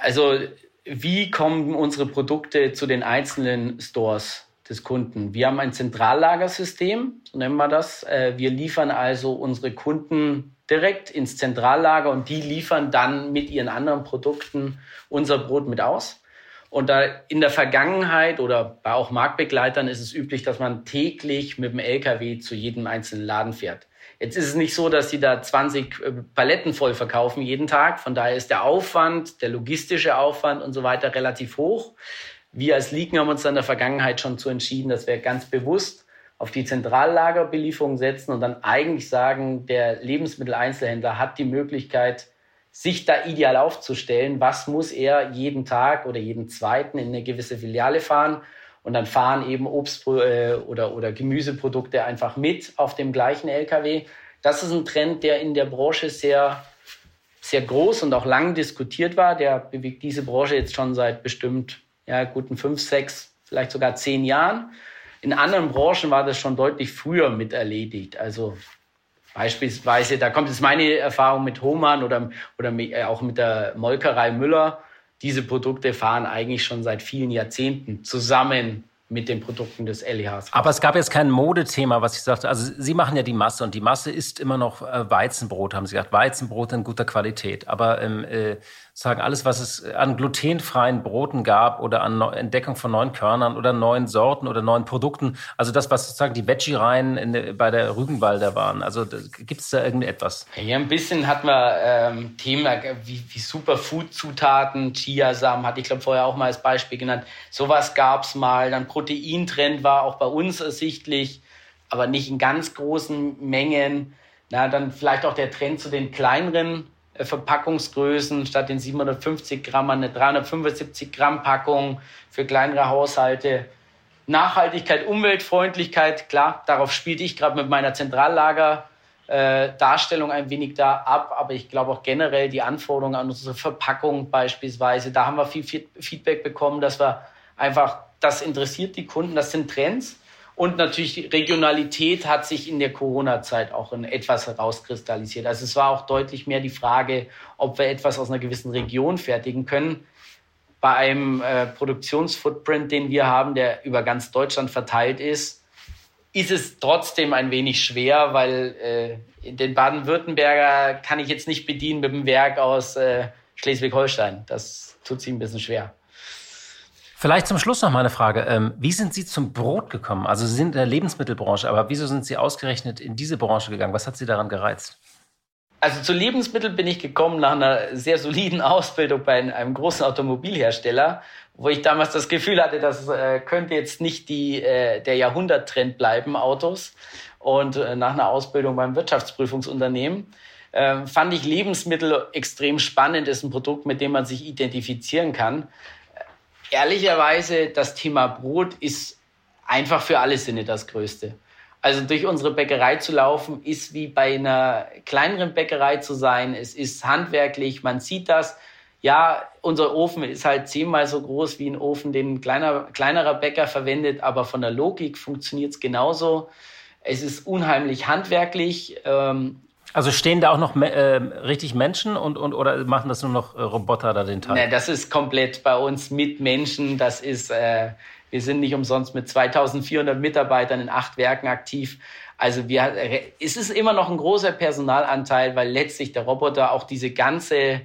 Also wie kommen unsere Produkte zu den einzelnen Stores des Kunden? Wir haben ein Zentrallagersystem, so nennen wir das. Äh, wir liefern also unsere Kunden direkt ins Zentrallager und die liefern dann mit ihren anderen Produkten unser Brot mit aus. Und da in der Vergangenheit oder bei auch Marktbegleitern ist es üblich, dass man täglich mit dem LKW zu jedem einzelnen Laden fährt. Jetzt ist es nicht so, dass sie da 20 äh, Paletten voll verkaufen jeden Tag. Von daher ist der Aufwand, der logistische Aufwand und so weiter relativ hoch. Wir als Ligen haben uns dann in der Vergangenheit schon zu entschieden, dass wir ganz bewusst auf die Zentrallagerbelieferung setzen und dann eigentlich sagen, der Lebensmitteleinzelhändler hat die Möglichkeit, sich da ideal aufzustellen, was muss er jeden Tag oder jeden zweiten in eine gewisse Filiale fahren und dann fahren eben Obst äh, oder, oder Gemüseprodukte einfach mit auf dem gleichen LKW. Das ist ein Trend, der in der Branche sehr, sehr groß und auch lang diskutiert war. Der bewegt diese Branche jetzt schon seit bestimmt ja, guten fünf, sechs, vielleicht sogar zehn Jahren. In anderen Branchen war das schon deutlich früher mit erledigt. Also Beispielsweise, da kommt jetzt meine Erfahrung mit Hohmann oder, oder äh, auch mit der Molkerei Müller. Diese Produkte fahren eigentlich schon seit vielen Jahrzehnten zusammen mit den Produkten des LEHs. Aber es gab jetzt kein Modethema, was ich sagte. Also Sie machen ja die Masse und die Masse ist immer noch äh, Weizenbrot, haben Sie gesagt. Weizenbrot in guter Qualität. Aber ähm, äh, sagen alles, was es an glutenfreien Broten gab oder an Entdeckung von neuen Körnern oder neuen Sorten oder neuen Produkten, also das, was sozusagen die Veggie-Reihen bei der Rügenwalder waren. Also gibt es da irgendetwas? Ja, ein bisschen hatten wir ähm, Themen wie, wie Superfood-Zutaten, Chiasamen hatte ich glaube vorher auch mal als Beispiel genannt. Sowas gab es mal, dann Protein Proteintrend war auch bei uns ersichtlich, aber nicht in ganz großen Mengen. Na, dann vielleicht auch der Trend zu den kleineren äh, Verpackungsgrößen statt den 750 Gramm eine 375 Gramm Packung für kleinere Haushalte. Nachhaltigkeit, Umweltfreundlichkeit, klar, darauf spielte ich gerade mit meiner Zentrallager äh, ein wenig da ab, aber ich glaube auch generell die Anforderungen an unsere Verpackung beispielsweise, da haben wir viel Feedback bekommen, dass wir einfach, das interessiert die Kunden, das sind Trends. Und natürlich die Regionalität hat sich in der Corona-Zeit auch in etwas herauskristallisiert. Also es war auch deutlich mehr die Frage, ob wir etwas aus einer gewissen Region fertigen können. Bei einem äh, Produktionsfootprint, den wir haben, der über ganz Deutschland verteilt ist, ist es trotzdem ein wenig schwer, weil äh, den Baden-Württemberger kann ich jetzt nicht bedienen mit dem Werk aus äh, Schleswig-Holstein. Das tut sich ein bisschen schwer. Vielleicht zum Schluss noch mal eine Frage. Ähm, wie sind Sie zum Brot gekommen? Also Sie sind in der Lebensmittelbranche, aber wieso sind Sie ausgerechnet in diese Branche gegangen? Was hat Sie daran gereizt? Also zu Lebensmitteln bin ich gekommen nach einer sehr soliden Ausbildung bei einem großen Automobilhersteller, wo ich damals das Gefühl hatte, das äh, könnte jetzt nicht die, äh, der Jahrhunderttrend bleiben, Autos. Und äh, nach einer Ausbildung beim Wirtschaftsprüfungsunternehmen äh, fand ich Lebensmittel extrem spannend, ist ein Produkt, mit dem man sich identifizieren kann ehrlicherweise, das Thema Brot ist einfach für alle Sinne das Größte. Also durch unsere Bäckerei zu laufen, ist wie bei einer kleineren Bäckerei zu sein. Es ist handwerklich, man sieht das. Ja, unser Ofen ist halt zehnmal so groß wie ein Ofen, den ein kleiner, kleinerer Bäcker verwendet, aber von der Logik funktioniert es genauso. Es ist unheimlich handwerklich. Ähm, also stehen da auch noch äh, richtig Menschen und, und oder machen das nur noch äh, Roboter da den Tag? Nee, das ist komplett bei uns mit Menschen. Das ist, äh, wir sind nicht umsonst mit 2400 Mitarbeitern in acht Werken aktiv. Also wir, äh, es ist immer noch ein großer Personalanteil, weil letztlich der Roboter auch diese ganze,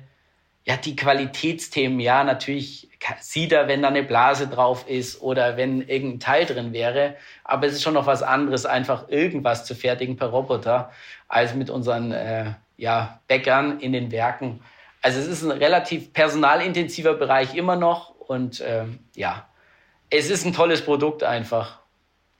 ja, die Qualitätsthemen, ja, natürlich sieht er, wenn da eine Blase drauf ist oder wenn irgendein Teil drin wäre. Aber es ist schon noch was anderes, einfach irgendwas zu fertigen per Roboter als mit unseren äh, ja, Bäckern in den Werken. Also es ist ein relativ personalintensiver Bereich immer noch und ähm, ja, es ist ein tolles Produkt einfach.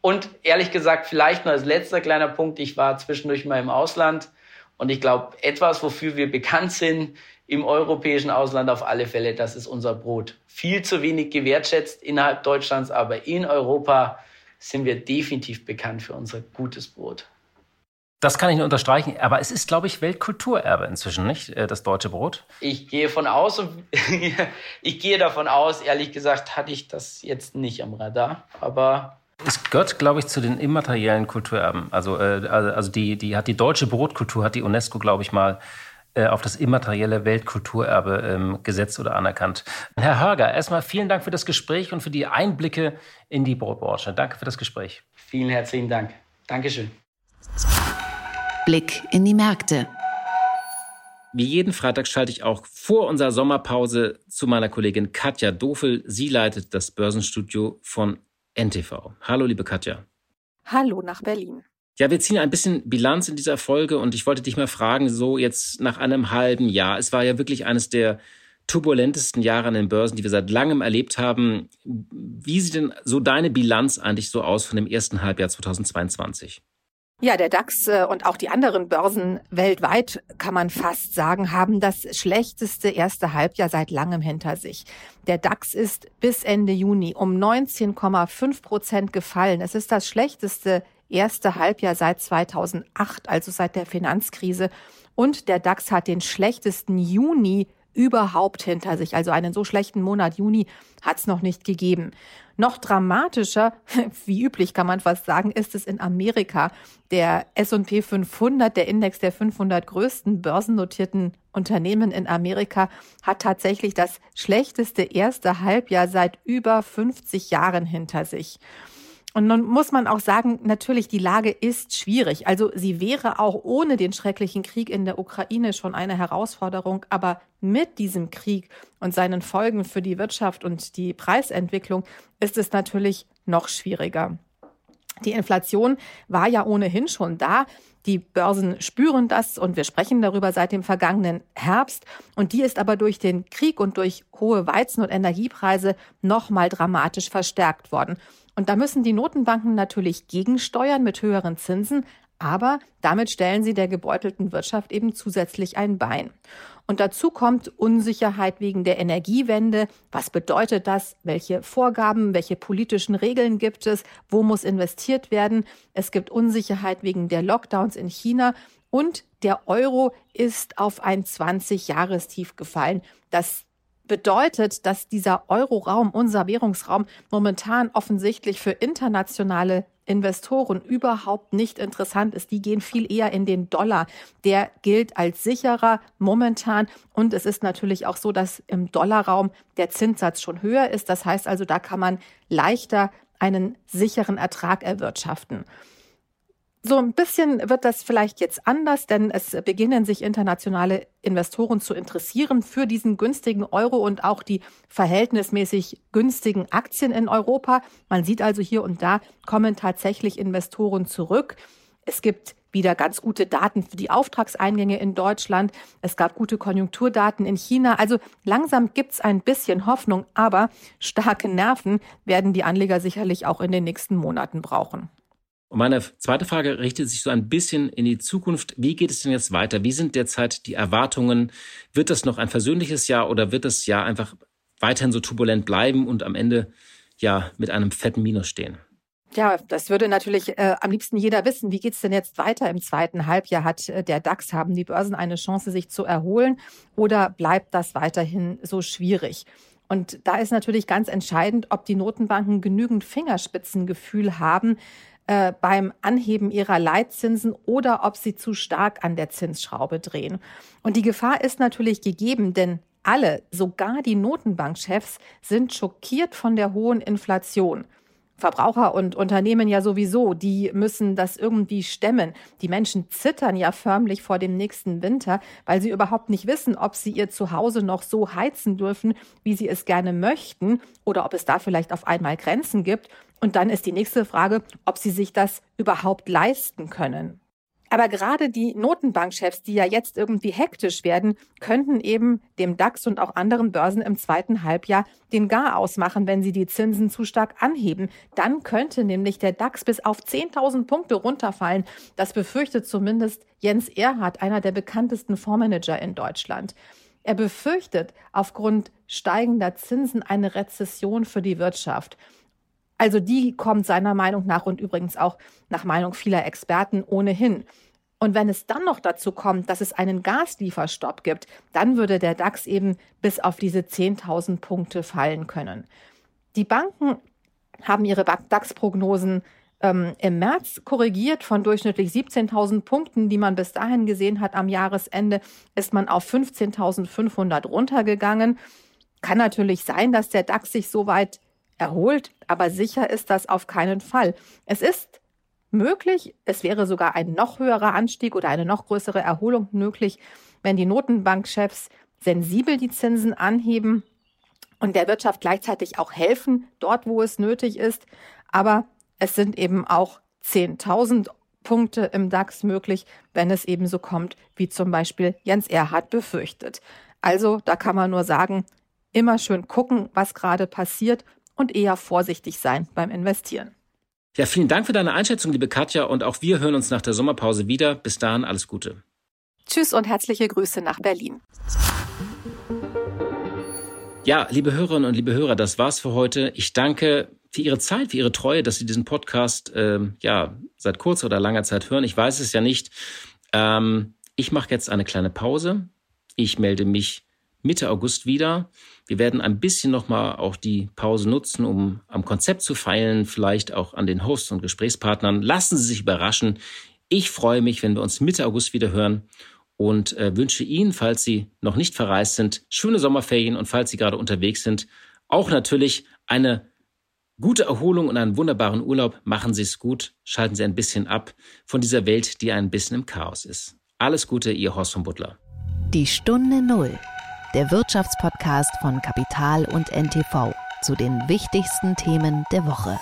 Und ehrlich gesagt, vielleicht nur als letzter kleiner Punkt, ich war zwischendurch mal im Ausland und ich glaube, etwas, wofür wir bekannt sind im europäischen Ausland auf alle Fälle, das ist unser Brot. Viel zu wenig gewertschätzt innerhalb Deutschlands, aber in Europa sind wir definitiv bekannt für unser gutes Brot. Das kann ich nur unterstreichen, aber es ist, glaube ich, Weltkulturerbe inzwischen, nicht? Äh, das deutsche Brot? Ich gehe von aus und ich gehe davon aus, ehrlich gesagt, hatte ich das jetzt nicht am Radar, aber. Es gehört, glaube ich, zu den immateriellen Kulturerben. Also, äh, also, also die, die hat die deutsche Brotkultur, hat die UNESCO, glaube ich, mal äh, auf das immaterielle Weltkulturerbe ähm, gesetzt oder anerkannt. Herr Hörger, erstmal vielen Dank für das Gespräch und für die Einblicke in die Brotbranche. Danke für das Gespräch. Vielen herzlichen Dank. Dankeschön. Blick in die Märkte. Wie jeden Freitag schalte ich auch vor unserer Sommerpause zu meiner Kollegin Katja Dofel. Sie leitet das Börsenstudio von NTV. Hallo, liebe Katja. Hallo nach Berlin. Ja, wir ziehen ein bisschen Bilanz in dieser Folge und ich wollte dich mal fragen, so jetzt nach einem halben Jahr. Es war ja wirklich eines der turbulentesten Jahre an den Börsen, die wir seit langem erlebt haben. Wie sieht denn so deine Bilanz eigentlich so aus von dem ersten Halbjahr 2022? Ja, der DAX äh, und auch die anderen Börsen weltweit, kann man fast sagen, haben das schlechteste erste Halbjahr seit langem hinter sich. Der DAX ist bis Ende Juni um 19,5 Prozent gefallen. Es ist das schlechteste erste Halbjahr seit 2008, also seit der Finanzkrise. Und der DAX hat den schlechtesten Juni überhaupt hinter sich. Also einen so schlechten Monat Juni hat es noch nicht gegeben. Noch dramatischer, wie üblich kann man fast sagen, ist es in Amerika. Der S&P 500, der Index der 500 größten börsennotierten Unternehmen in Amerika, hat tatsächlich das schlechteste erste Halbjahr seit über 50 Jahren hinter sich. Und nun muss man auch sagen, natürlich, die Lage ist schwierig. Also sie wäre auch ohne den schrecklichen Krieg in der Ukraine schon eine Herausforderung. Aber mit diesem Krieg und seinen Folgen für die Wirtschaft und die Preisentwicklung ist es natürlich noch schwieriger. Die Inflation war ja ohnehin schon da. Die Börsen spüren das und wir sprechen darüber seit dem vergangenen Herbst. Und die ist aber durch den Krieg und durch hohe Weizen- und Energiepreise nochmal dramatisch verstärkt worden. Und da müssen die Notenbanken natürlich gegensteuern mit höheren Zinsen, aber damit stellen sie der gebeutelten Wirtschaft eben zusätzlich ein Bein. Und dazu kommt Unsicherheit wegen der Energiewende. Was bedeutet das? Welche Vorgaben, welche politischen Regeln gibt es? Wo muss investiert werden? Es gibt Unsicherheit wegen der Lockdowns in China. Und der Euro ist auf ein 20-Jahrestief gefallen. Das bedeutet, dass dieser Euroraum, unser Währungsraum, momentan offensichtlich für internationale Investoren überhaupt nicht interessant ist. Die gehen viel eher in den Dollar. Der gilt als sicherer momentan. Und es ist natürlich auch so, dass im Dollarraum der Zinssatz schon höher ist. Das heißt also, da kann man leichter einen sicheren Ertrag erwirtschaften. So ein bisschen wird das vielleicht jetzt anders, denn es beginnen sich internationale Investoren zu interessieren für diesen günstigen Euro und auch die verhältnismäßig günstigen Aktien in Europa. Man sieht also hier und da kommen tatsächlich Investoren zurück. Es gibt wieder ganz gute Daten für die Auftragseingänge in Deutschland. Es gab gute Konjunkturdaten in China. Also langsam gibt's ein bisschen Hoffnung, aber starke Nerven werden die Anleger sicherlich auch in den nächsten Monaten brauchen. Und meine zweite Frage richtet sich so ein bisschen in die Zukunft. Wie geht es denn jetzt weiter? Wie sind derzeit die Erwartungen? Wird das noch ein versöhnliches Jahr oder wird das Jahr einfach weiterhin so turbulent bleiben und am Ende ja mit einem fetten Minus stehen? Ja, das würde natürlich äh, am liebsten jeder wissen. Wie geht's denn jetzt weiter im zweiten Halbjahr? Hat äh, der DAX, haben die Börsen eine Chance, sich zu erholen oder bleibt das weiterhin so schwierig? Und da ist natürlich ganz entscheidend, ob die Notenbanken genügend Fingerspitzengefühl haben, äh, beim Anheben ihrer Leitzinsen oder ob sie zu stark an der Zinsschraube drehen. Und die Gefahr ist natürlich gegeben, denn alle, sogar die Notenbankchefs, sind schockiert von der hohen Inflation. Verbraucher und Unternehmen ja sowieso, die müssen das irgendwie stemmen. Die Menschen zittern ja förmlich vor dem nächsten Winter, weil sie überhaupt nicht wissen, ob sie ihr Zuhause noch so heizen dürfen, wie sie es gerne möchten, oder ob es da vielleicht auf einmal Grenzen gibt. Und dann ist die nächste Frage, ob sie sich das überhaupt leisten können. Aber gerade die Notenbankchefs, die ja jetzt irgendwie hektisch werden, könnten eben dem DAX und auch anderen Börsen im zweiten Halbjahr den Gar ausmachen, wenn sie die Zinsen zu stark anheben. Dann könnte nämlich der DAX bis auf 10.000 Punkte runterfallen. Das befürchtet zumindest Jens Erhardt, einer der bekanntesten Fondsmanager in Deutschland. Er befürchtet aufgrund steigender Zinsen eine Rezession für die Wirtschaft. Also die kommt seiner Meinung nach und übrigens auch nach Meinung vieler Experten ohnehin. Und wenn es dann noch dazu kommt, dass es einen Gaslieferstopp gibt, dann würde der DAX eben bis auf diese 10.000 Punkte fallen können. Die Banken haben ihre DAX-Prognosen ähm, im März korrigiert von durchschnittlich 17.000 Punkten, die man bis dahin gesehen hat. Am Jahresende ist man auf 15.500 runtergegangen. Kann natürlich sein, dass der DAX sich so weit erholt, aber sicher ist das auf keinen Fall. Es ist möglich, es wäre sogar ein noch höherer Anstieg oder eine noch größere Erholung möglich, wenn die Notenbankchefs sensibel die Zinsen anheben und der Wirtschaft gleichzeitig auch helfen, dort wo es nötig ist. Aber es sind eben auch 10.000 Punkte im DAX möglich, wenn es eben so kommt, wie zum Beispiel Jens Erhard befürchtet. Also da kann man nur sagen, immer schön gucken, was gerade passiert und eher vorsichtig sein beim Investieren. Ja, vielen Dank für deine Einschätzung, liebe Katja, und auch wir hören uns nach der Sommerpause wieder. Bis dahin alles Gute. Tschüss und herzliche Grüße nach Berlin. Ja, liebe Hörerinnen und liebe Hörer, das war's für heute. Ich danke für Ihre Zeit, für Ihre Treue, dass Sie diesen Podcast ähm, ja seit kurzer oder langer Zeit hören. Ich weiß es ja nicht. Ähm, ich mache jetzt eine kleine Pause. Ich melde mich Mitte August wieder. Wir werden ein bisschen nochmal auch die Pause nutzen, um am Konzept zu feilen, vielleicht auch an den Hosts und Gesprächspartnern. Lassen Sie sich überraschen. Ich freue mich, wenn wir uns Mitte August wieder hören und äh, wünsche Ihnen, falls Sie noch nicht verreist sind, schöne Sommerferien und falls Sie gerade unterwegs sind, auch natürlich eine gute Erholung und einen wunderbaren Urlaub. Machen Sie es gut, schalten Sie ein bisschen ab von dieser Welt, die ein bisschen im Chaos ist. Alles Gute, Ihr Horst von Butler. Die Stunde Null der Wirtschaftspodcast von Kapital und NTV zu den wichtigsten Themen der Woche.